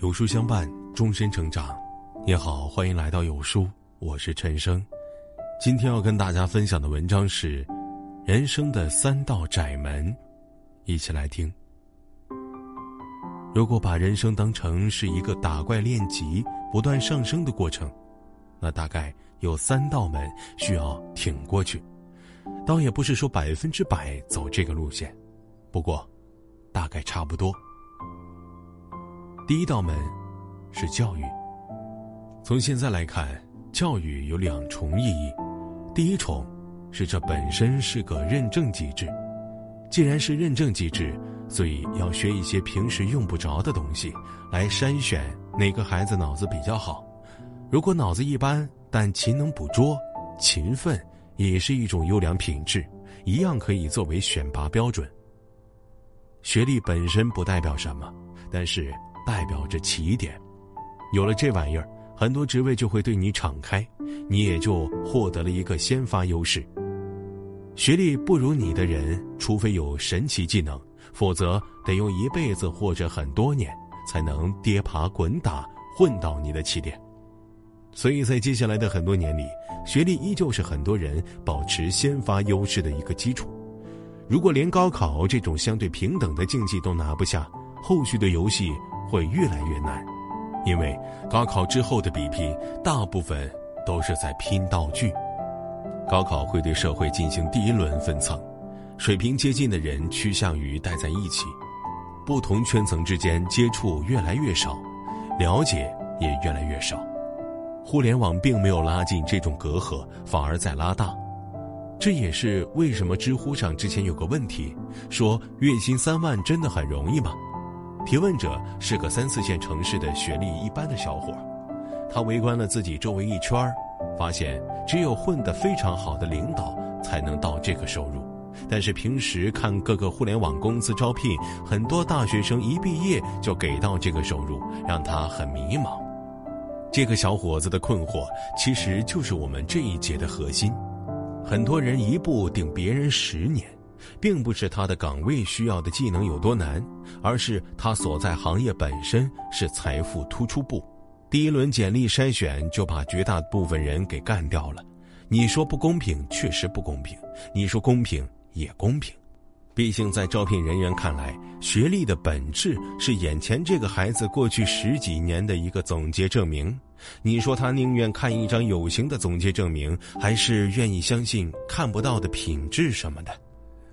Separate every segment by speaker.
Speaker 1: 有书相伴，终身成长。你好，欢迎来到有书，我是陈生。今天要跟大家分享的文章是《人生的三道窄门》，一起来听。如果把人生当成是一个打怪练级、不断上升的过程，那大概有三道门需要挺过去。倒也不是说百分之百走这个路线，不过大概差不多。第一道门是教育。从现在来看，教育有两重意义。第一重是这本身是个认证机制，既然是认证机制，所以要学一些平时用不着的东西，来筛选哪个孩子脑子比较好。如果脑子一般，但勤能补拙，勤奋也是一种优良品质，一样可以作为选拔标准。学历本身不代表什么，但是。代表着起点，有了这玩意儿，很多职位就会对你敞开，你也就获得了一个先发优势。学历不如你的人，除非有神奇技能，否则得用一辈子或者很多年才能跌爬滚打混到你的起点。所以在接下来的很多年里，学历依旧是很多人保持先发优势的一个基础。如果连高考这种相对平等的竞技都拿不下，后续的游戏。会越来越难，因为高考之后的比拼大部分都是在拼道具。高考会对社会进行第一轮分层，水平接近的人趋向于待在一起，不同圈层之间接触越来越少，了解也越来越少。互联网并没有拉近这种隔阂，反而在拉大。这也是为什么知乎上之前有个问题，说月薪三万真的很容易吗？提问者是个三四线城市的学历一般的小伙，他围观了自己周围一圈发现只有混得非常好的领导才能到这个收入。但是平时看各个互联网公司招聘，很多大学生一毕业就给到这个收入，让他很迷茫。这个小伙子的困惑其实就是我们这一节的核心。很多人一步顶别人十年。并不是他的岗位需要的技能有多难，而是他所在行业本身是财富突出部。第一轮简历筛选就把绝大部分人给干掉了。你说不公平，确实不公平；你说公平，也公平。毕竟在招聘人员看来，学历的本质是眼前这个孩子过去十几年的一个总结证明。你说他宁愿看一张有形的总结证明，还是愿意相信看不到的品质什么的？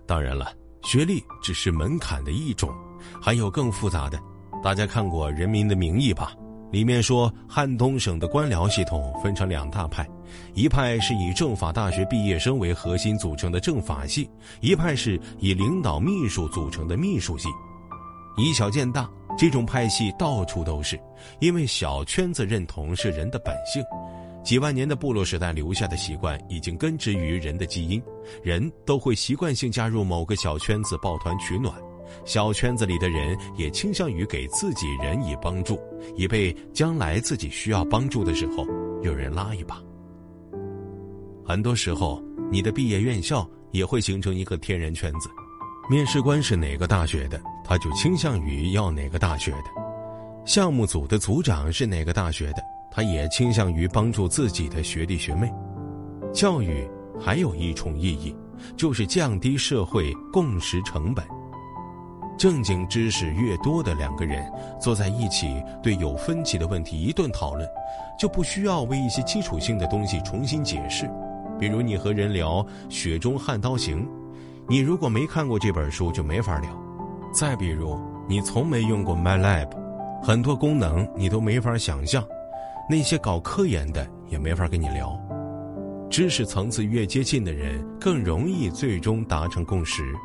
Speaker 1: 当然了，学历只是门槛的一种，还有更复杂的。大家看过《人民的名义》吧？里面说汉东省的官僚系统分成两大派，一派是以政法大学毕业生为核心组成的政法系，一派是以领导秘书组成的秘书系。以小见大，这种派系到处都是，因为小圈子认同是人的本性。几万年的部落时代留下的习惯，已经根植于人的基因，人都会习惯性加入某个小圈子抱团取暖，小圈子里的人也倾向于给自己人以帮助，以备将来自己需要帮助的时候有人拉一把。很多时候，你的毕业院校也会形成一个天然圈子，面试官是哪个大学的，他就倾向于要哪个大学的；项目组的组长是哪个大学的。他也倾向于帮助自己的学弟学妹。教育还有一重意义，就是降低社会共识成本。正经知识越多的两个人坐在一起，对有分歧的问题一顿讨论，就不需要为一些基础性的东西重新解释。比如你和人聊《雪中悍刀行》，你如果没看过这本书就没法聊；再比如你从没用过 MyLab，很多功能你都没法想象。那些搞科研的也没法跟你聊，知识层次越接近的人更容易最终达成共识，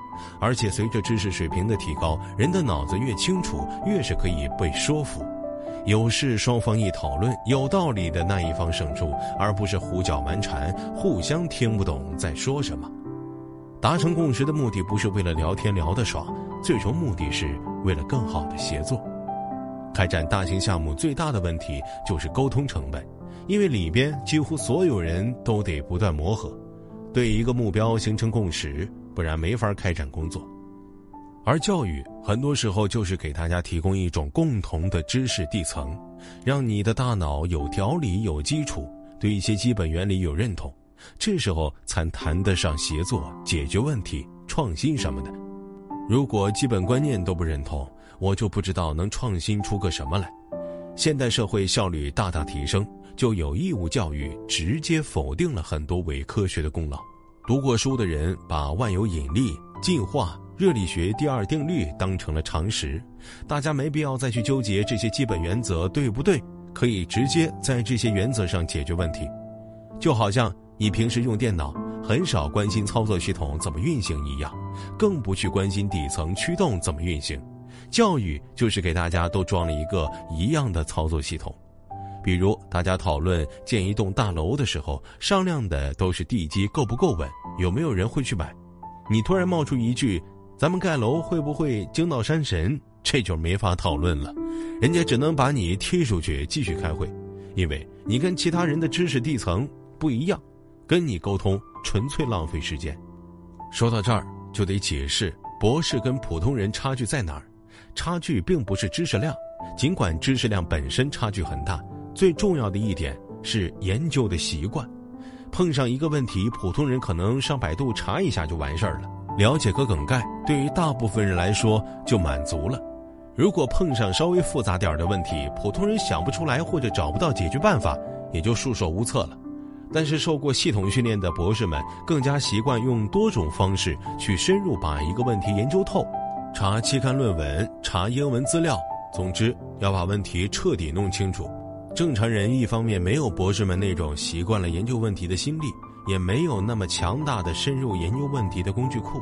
Speaker 1: 而且随着知识水平的提高，人的脑子越清楚，越是可以被说服。有事双方一讨论，有道理的那一方胜出，而不是胡搅蛮缠，互相听不懂在说什么。达成共识的目的不是为了聊天聊得爽，最终目的是为了更好的协作。开展大型项目最大的问题就是沟通成本，因为里边几乎所有人都得不断磨合，对一个目标形成共识，不然没法开展工作。而教育很多时候就是给大家提供一种共同的知识地层，让你的大脑有条理、有基础，对一些基本原理有认同，这时候才谈得上协作、解决问题、创新什么的。如果基本观念都不认同，我就不知道能创新出个什么来。现代社会效率大大提升，就有义务教育直接否定了很多伪科学的功劳。读过书的人把万有引力、进化。热力学第二定律当成了常识，大家没必要再去纠结这些基本原则对不对，可以直接在这些原则上解决问题。就好像你平时用电脑很少关心操作系统怎么运行一样，更不去关心底层驱动怎么运行。教育就是给大家都装了一个一样的操作系统。比如大家讨论建一栋大楼的时候，商量的都是地基够不够稳，有没有人会去买。你突然冒出一句。咱们盖楼会不会惊到山神？这就没法讨论了，人家只能把你踢出去继续开会，因为你跟其他人的知识地层不一样，跟你沟通纯粹浪费时间。说到这儿，就得解释博士跟普通人差距在哪儿。差距并不是知识量，尽管知识量本身差距很大，最重要的一点是研究的习惯。碰上一个问题，普通人可能上百度查一下就完事儿了。了解个梗概，对于大部分人来说就满足了。如果碰上稍微复杂点的问题，普通人想不出来或者找不到解决办法，也就束手无策了。但是受过系统训练的博士们更加习惯用多种方式去深入把一个问题研究透，查期刊论文，查英文资料，总之要把问题彻底弄清楚。正常人一方面没有博士们那种习惯了研究问题的心力。也没有那么强大的深入研究问题的工具库，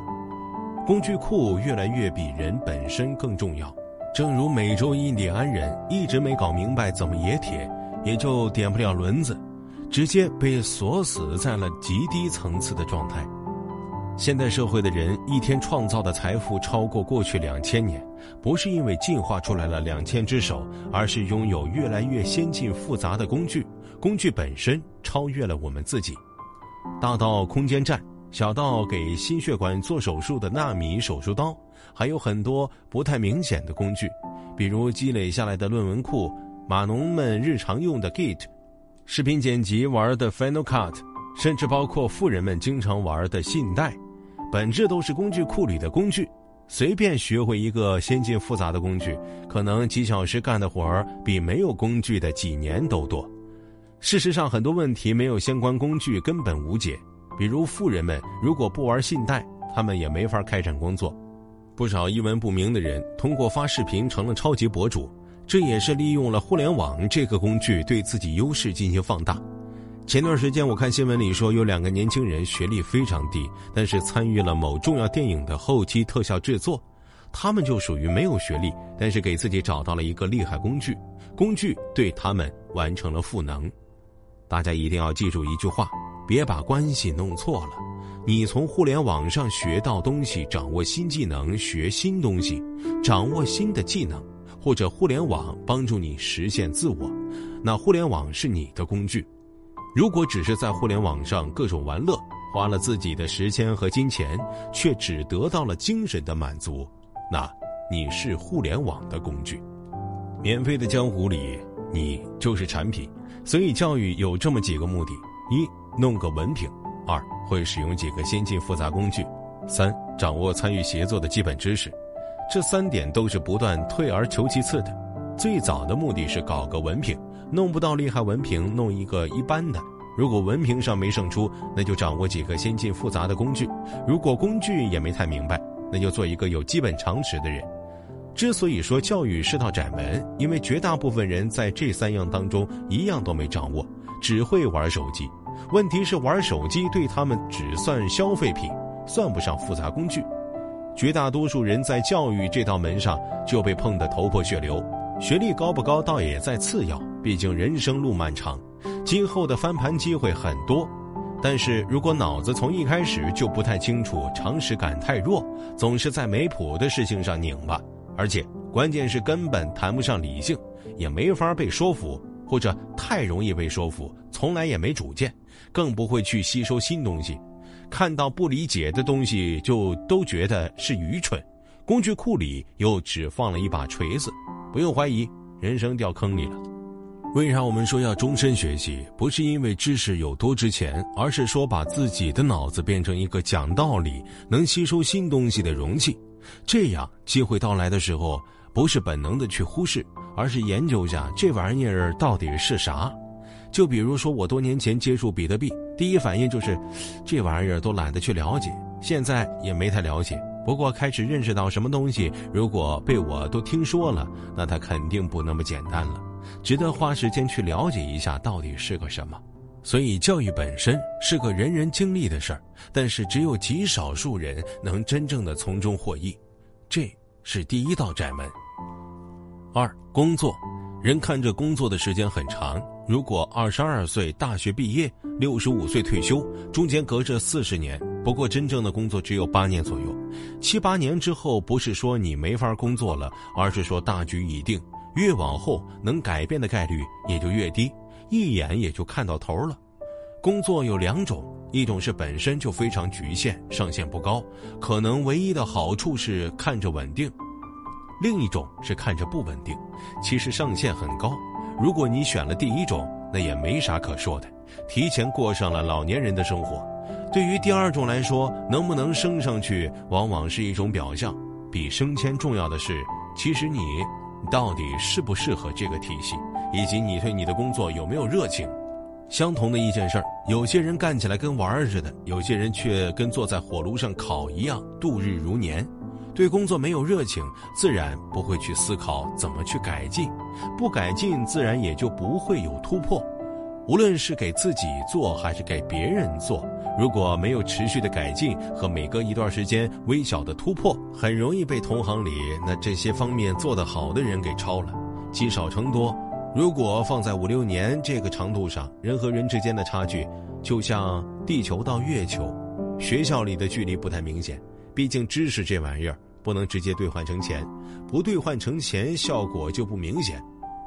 Speaker 1: 工具库越来越比人本身更重要。正如美洲印第安人一直没搞明白怎么冶铁，也就点不了轮子，直接被锁死在了极低层次的状态。现代社会的人一天创造的财富超过过去两千年，不是因为进化出来了两千只手，而是拥有越来越先进复杂的工具，工具本身超越了我们自己。大到空间站，小到给心血管做手术的纳米手术刀，还有很多不太明显的工具，比如积累下来的论文库，码农们日常用的 Git，视频剪辑玩的 Final Cut，甚至包括富人们经常玩的信贷，本质都是工具库里的工具。随便学会一个先进复杂的工具，可能几小时干的活儿比没有工具的几年都多。事实上，很多问题没有相关工具根本无解。比如，富人们如果不玩信贷，他们也没法开展工作。不少一文不名的人通过发视频成了超级博主，这也是利用了互联网这个工具对自己优势进行放大。前段时间我看新闻里说，有两个年轻人学历非常低，但是参与了某重要电影的后期特效制作。他们就属于没有学历，但是给自己找到了一个厉害工具，工具对他们完成了赋能。大家一定要记住一句话：别把关系弄错了。你从互联网上学到东西，掌握新技能，学新东西，掌握新的技能，或者互联网帮助你实现自我，那互联网是你的工具。如果只是在互联网上各种玩乐，花了自己的时间和金钱，却只得到了精神的满足，那你是互联网的工具。免费的江湖里，你就是产品。所以，教育有这么几个目的：一、弄个文凭；二、会使用几个先进复杂工具；三、掌握参与协作的基本知识。这三点都是不断退而求其次的。最早的目的是搞个文凭，弄不到厉害文凭，弄一个一般的。如果文凭上没胜出，那就掌握几个先进复杂的工具；如果工具也没太明白，那就做一个有基本常识的人。之所以说教育是道窄门，因为绝大部分人在这三样当中一样都没掌握，只会玩手机。问题是玩手机对他们只算消费品，算不上复杂工具。绝大多数人在教育这道门上就被碰得头破血流。学历高不高倒也在次要，毕竟人生路漫长，今后的翻盘机会很多。但是如果脑子从一开始就不太清楚，常识感太弱，总是在没谱的事情上拧巴。而且关键是根本谈不上理性，也没法被说服，或者太容易被说服，从来也没主见，更不会去吸收新东西。看到不理解的东西就都觉得是愚蠢。工具库里又只放了一把锤子，不用怀疑，人生掉坑里了。为啥我们说要终身学习？不是因为知识有多值钱，而是说把自己的脑子变成一个讲道理、能吸收新东西的容器。这样机会到来的时候，不是本能的去忽视，而是研究下这玩意儿到底是啥。就比如说，我多年前接触比特币，第一反应就是，这玩意儿都懒得去了解，现在也没太了解。不过开始认识到什么东西，如果被我都听说了，那它肯定不那么简单了。值得花时间去了解一下到底是个什么，所以教育本身是个人人经历的事儿，但是只有极少数人能真正的从中获益，这是第一道窄门。二、工作，人看着工作的时间很长，如果二十二岁大学毕业，六十五岁退休，中间隔着四十年，不过真正的工作只有八年左右，七八年之后，不是说你没法工作了，而是说大局已定。越往后能改变的概率也就越低，一眼也就看到头了。工作有两种，一种是本身就非常局限，上限不高，可能唯一的好处是看着稳定；另一种是看着不稳定，其实上限很高。如果你选了第一种，那也没啥可说的，提前过上了老年人的生活。对于第二种来说，能不能升上去，往往是一种表象，比升迁重要的是，其实你。到底适不适合这个体系，以及你对你的工作有没有热情？相同的一件事儿，有些人干起来跟玩儿似的，有些人却跟坐在火炉上烤一样度日如年。对工作没有热情，自然不会去思考怎么去改进，不改进，自然也就不会有突破。无论是给自己做还是给别人做，如果没有持续的改进和每隔一段时间微小的突破，很容易被同行里那这些方面做得好的人给超了。积少成多，如果放在五六年这个长度上，人和人之间的差距就像地球到月球，学校里的距离不太明显，毕竟知识这玩意儿不能直接兑换成钱，不兑换成钱效果就不明显。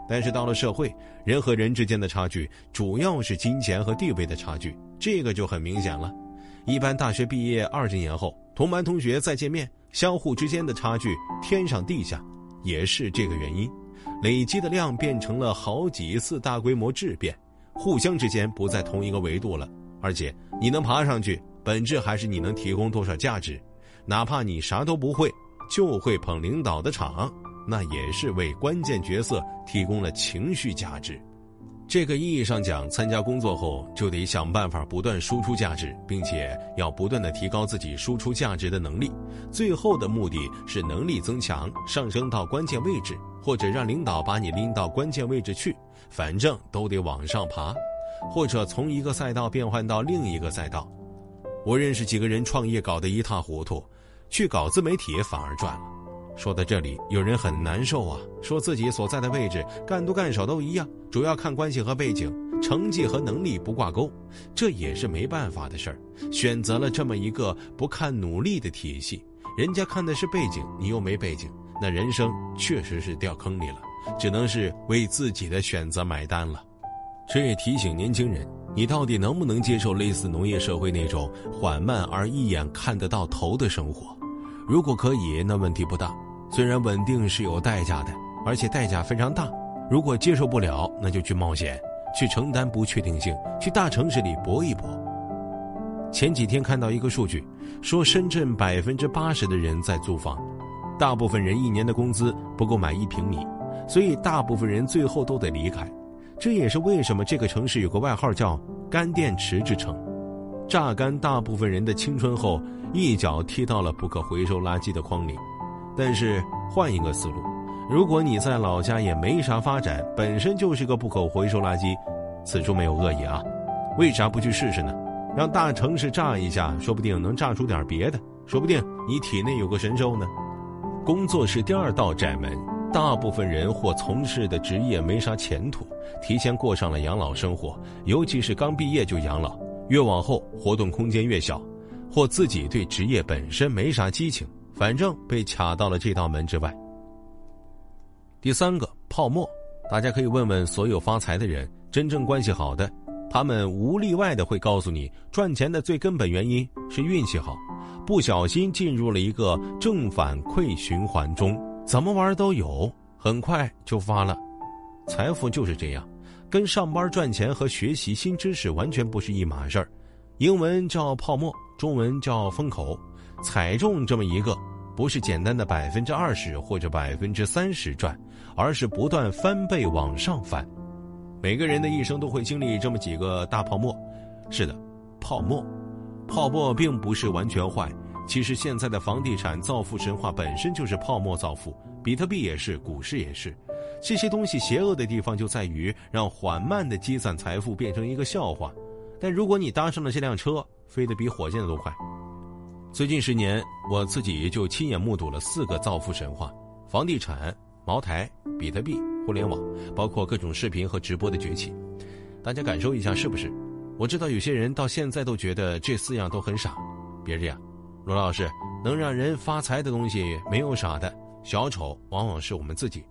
Speaker 1: 但是到了社会，人和人之间的差距主要是金钱和地位的差距，这个就很明显了。一般大学毕业二十年后，同班同学再见面，相互之间的差距天上地下，也是这个原因。累积的量变成了好几次大规模质变，互相之间不在同一个维度了。而且你能爬上去，本质还是你能提供多少价值，哪怕你啥都不会，就会捧领导的场。那也是为关键角色提供了情绪价值。这个意义上讲，参加工作后就得想办法不断输出价值，并且要不断的提高自己输出价值的能力。最后的目的是能力增强，上升到关键位置，或者让领导把你拎到关键位置去。反正都得往上爬，或者从一个赛道变换到另一个赛道。我认识几个人创业搞得一塌糊涂，去搞自媒体反而赚了。说到这里，有人很难受啊，说自己所在的位置干多干少都一样，主要看关系和背景，成绩和能力不挂钩，这也是没办法的事儿。选择了这么一个不看努力的体系，人家看的是背景，你又没背景，那人生确实是掉坑里了，只能是为自己的选择买单了。这也提醒年轻人，你到底能不能接受类似农业社会那种缓慢而一眼看得到头的生活？如果可以，那问题不大。虽然稳定是有代价的，而且代价非常大。如果接受不了，那就去冒险，去承担不确定性，去大城市里搏一搏。前几天看到一个数据，说深圳百分之八十的人在租房，大部分人一年的工资不够买一平米，所以大部分人最后都得离开。这也是为什么这个城市有个外号叫“干电池之城”，榨干大部分人的青春后，一脚踢到了不可回收垃圾的筐里。但是换一个思路，如果你在老家也没啥发展，本身就是个不可回收垃圾，此处没有恶意啊，为啥不去试试呢？让大城市炸一下，说不定能炸出点别的，说不定你体内有个神兽呢。工作是第二道窄门，大部分人或从事的职业没啥前途，提前过上了养老生活，尤其是刚毕业就养老，越往后活动空间越小，或自己对职业本身没啥激情。反正被卡到了这道门之外。第三个泡沫，大家可以问问所有发财的人，真正关系好的，他们无例外的会告诉你，赚钱的最根本原因是运气好，不小心进入了一个正反馈循环中，怎么玩都有，很快就发了。财富就是这样，跟上班赚钱和学习新知识完全不是一码事儿。英文叫泡沫，中文叫风口，踩中这么一个，不是简单的百分之二十或者百分之三十赚，而是不断翻倍往上翻。每个人的一生都会经历这么几个大泡沫，是的，泡沫，泡沫并不是完全坏。其实现在的房地产造富神话本身就是泡沫造富，比特币也是，股市也是。这些东西邪恶的地方就在于让缓慢的积攒财富变成一个笑话，但如果你搭上了这辆车，飞得比火箭都快。最近十年，我自己就亲眼目睹了四个造富神话：房地产、茅台、比特币、互联网，包括各种视频和直播的崛起。大家感受一下，是不是？我知道有些人到现在都觉得这四样都很傻，别这样。罗老师，能让人发财的东西没有傻的，小丑往往是我们自己。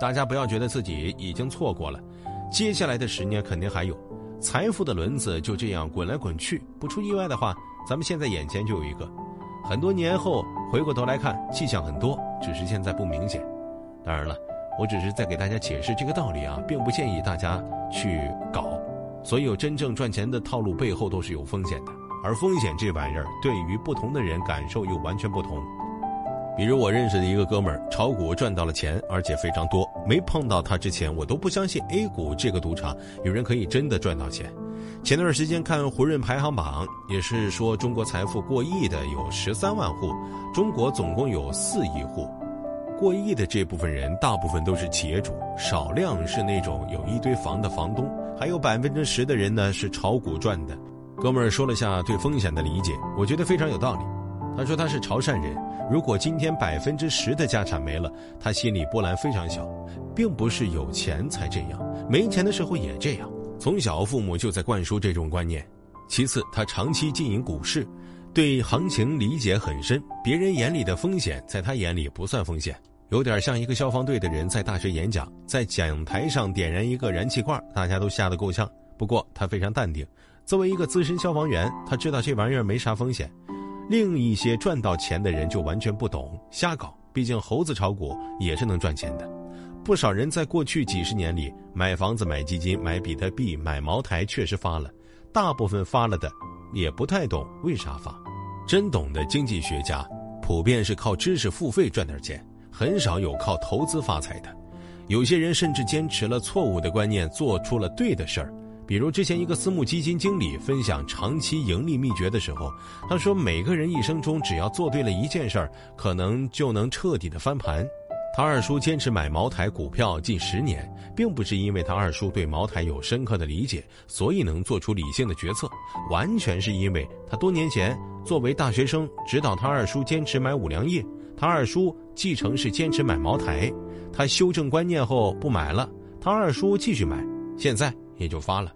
Speaker 1: 大家不要觉得自己已经错过了，接下来的十年肯定还有，财富的轮子就这样滚来滚去。不出意外的话，咱们现在眼前就有一个，很多年后回过头来看，迹象很多，只是现在不明显。当然了，我只是在给大家解释这个道理啊，并不建议大家去搞。所有真正赚钱的套路背后都是有风险的，而风险这玩意儿对于不同的人感受又完全不同。比如我认识的一个哥们儿，炒股赚到了钱，而且非常多。没碰到他之前，我都不相信 A 股这个赌场有人可以真的赚到钱。前段时间看胡润排行榜，也是说中国财富过亿的有十三万户，中国总共有四亿户。过亿的这部分人，大部分都是企业主，少量是那种有一堆房的房东，还有百分之十的人呢是炒股赚的。哥们儿说了下对风险的理解，我觉得非常有道理。他说他是潮汕人。如果今天百分之十的家产没了，他心里波澜非常小，并不是有钱才这样，没钱的时候也这样。从小父母就在灌输这种观念。其次，他长期经营股市，对行情理解很深。别人眼里的风险，在他眼里不算风险，有点像一个消防队的人在大学演讲，在讲台上点燃一个燃气罐，大家都吓得够呛。不过他非常淡定，作为一个资深消防员，他知道这玩意儿没啥风险。另一些赚到钱的人就完全不懂，瞎搞。毕竟猴子炒股也是能赚钱的。不少人在过去几十年里买房子、买基金、买比特币、买茅台，确实发了。大部分发了的也不太懂为啥发。真懂的经济学家，普遍是靠知识付费赚点钱，很少有靠投资发财的。有些人甚至坚持了错误的观念，做出了对的事儿。比如之前一个私募基金经理分享长期盈利秘诀的时候，他说每个人一生中只要做对了一件事儿，可能就能彻底的翻盘。他二叔坚持买茅台股票近十年，并不是因为他二叔对茅台有深刻的理解，所以能做出理性的决策，完全是因为他多年前作为大学生指导他二叔坚持买五粮液，他二叔继承是坚持买茅台，他修正观念后不买了，他二叔继续买，现在也就发了。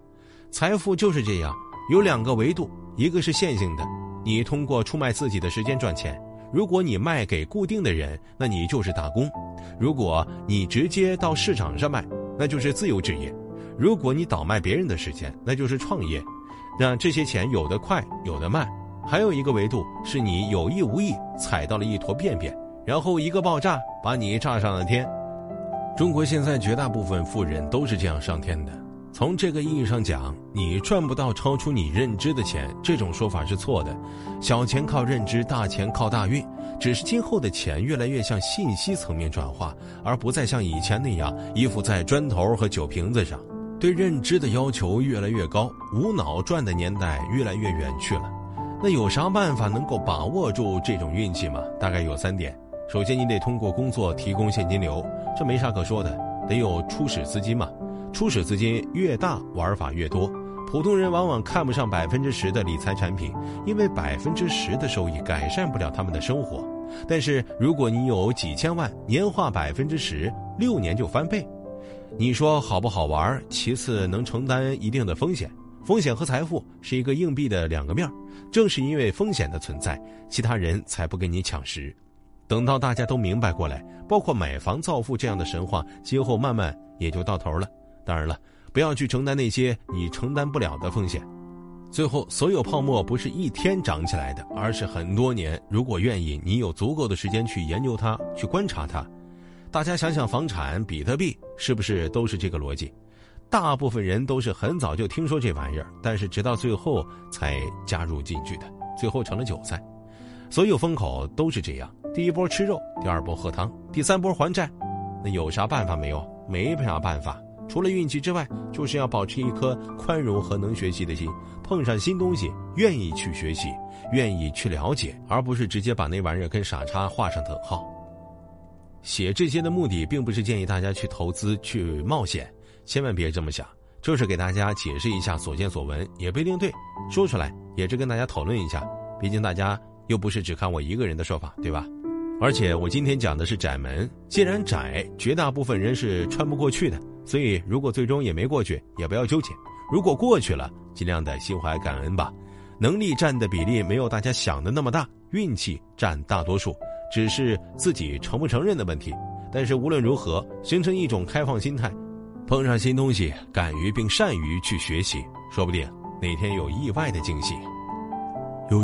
Speaker 1: 财富就是这样，有两个维度，一个是线性的，你通过出卖自己的时间赚钱；如果你卖给固定的人，那你就是打工；如果你直接到市场上卖，那就是自由职业；如果你倒卖别人的时间，那就是创业。那这些钱有的快，有的慢。还有一个维度是你有意无意踩到了一坨便便，然后一个爆炸把你炸上了天。中国现在绝大部分富人都是这样上天的。从这个意义上讲，你赚不到超出你认知的钱，这种说法是错的。小钱靠认知，大钱靠大运。只是今后的钱越来越向信息层面转化，而不再像以前那样依附在砖头和酒瓶子上。对认知的要求越来越高，无脑赚的年代越来越远去了。那有啥办法能够把握住这种运气吗？大概有三点：首先，你得通过工作提供现金流，这没啥可说的，得有初始资金嘛。初始资金越大，玩法越多。普通人往往看不上百分之十的理财产品，因为百分之十的收益改善不了他们的生活。但是如果你有几千万，年化百分之十，六年就翻倍，你说好不好玩？其次，能承担一定的风险。风险和财富是一个硬币的两个面正是因为风险的存在，其他人才不跟你抢食。等到大家都明白过来，包括买房造富这样的神话，今后慢慢也就到头了。当然了，不要去承担那些你承担不了的风险。最后，所有泡沫不是一天长起来的，而是很多年。如果愿意，你有足够的时间去研究它，去观察它。大家想想，房产、比特币是不是都是这个逻辑？大部分人都是很早就听说这玩意儿，但是直到最后才加入进去的，最后成了韭菜。所有风口都是这样：第一波吃肉，第二波喝汤，第三波还债。那有啥办法没有？没啥办法。除了运气之外，就是要保持一颗宽容和能学习的心，碰上新东西愿意去学习，愿意去了解，而不是直接把那玩意儿跟傻叉画上等号。写这些的目的，并不是建议大家去投资、去冒险，千万别这么想，就是给大家解释一下所见所闻，也不一定对，说出来也是跟大家讨论一下，毕竟大家又不是只看我一个人的说法，对吧？而且我今天讲的是窄门，既然窄，绝大部分人是穿不过去的。所以，如果最终也没过去，也不要纠结；如果过去了，尽量的心怀感恩吧。能力占的比例没有大家想的那么大，运气占大多数，只是自己承不承认的问题。但是无论如何，形成一种开放心态，碰上新东西，敢于并善于去学习，说不定哪天有意外的惊喜。